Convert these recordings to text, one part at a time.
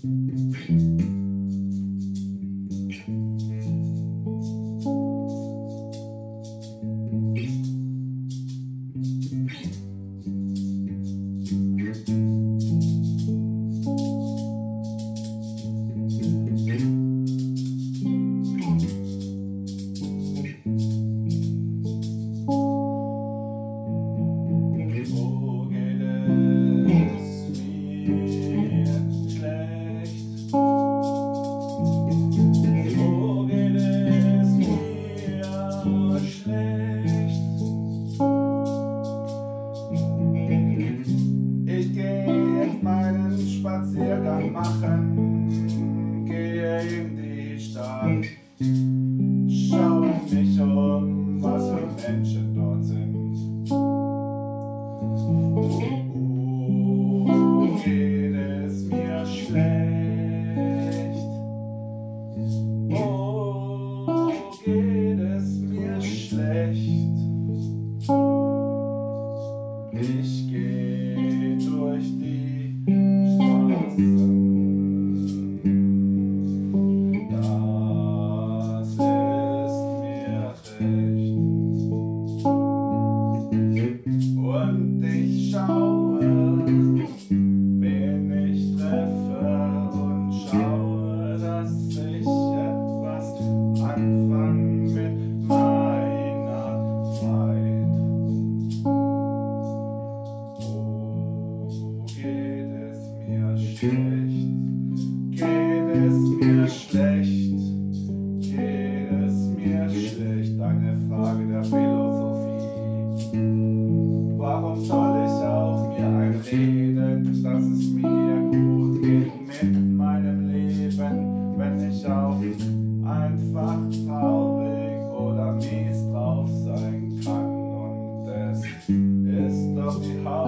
fate. Hm. Ich gehe jetzt meinen Spaziergang machen, gehe in die Stadt, schaue mich um, was für Menschen dort sind. eine Frage der Philosophie. Warum soll ich auch mir einreden, dass es mir gut geht mit meinem Leben, wenn ich auch einfach traurig oder mies drauf sein kann? Und es ist doch die Hauptsache.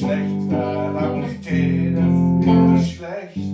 schlecht, verdammt geht es mir schlecht,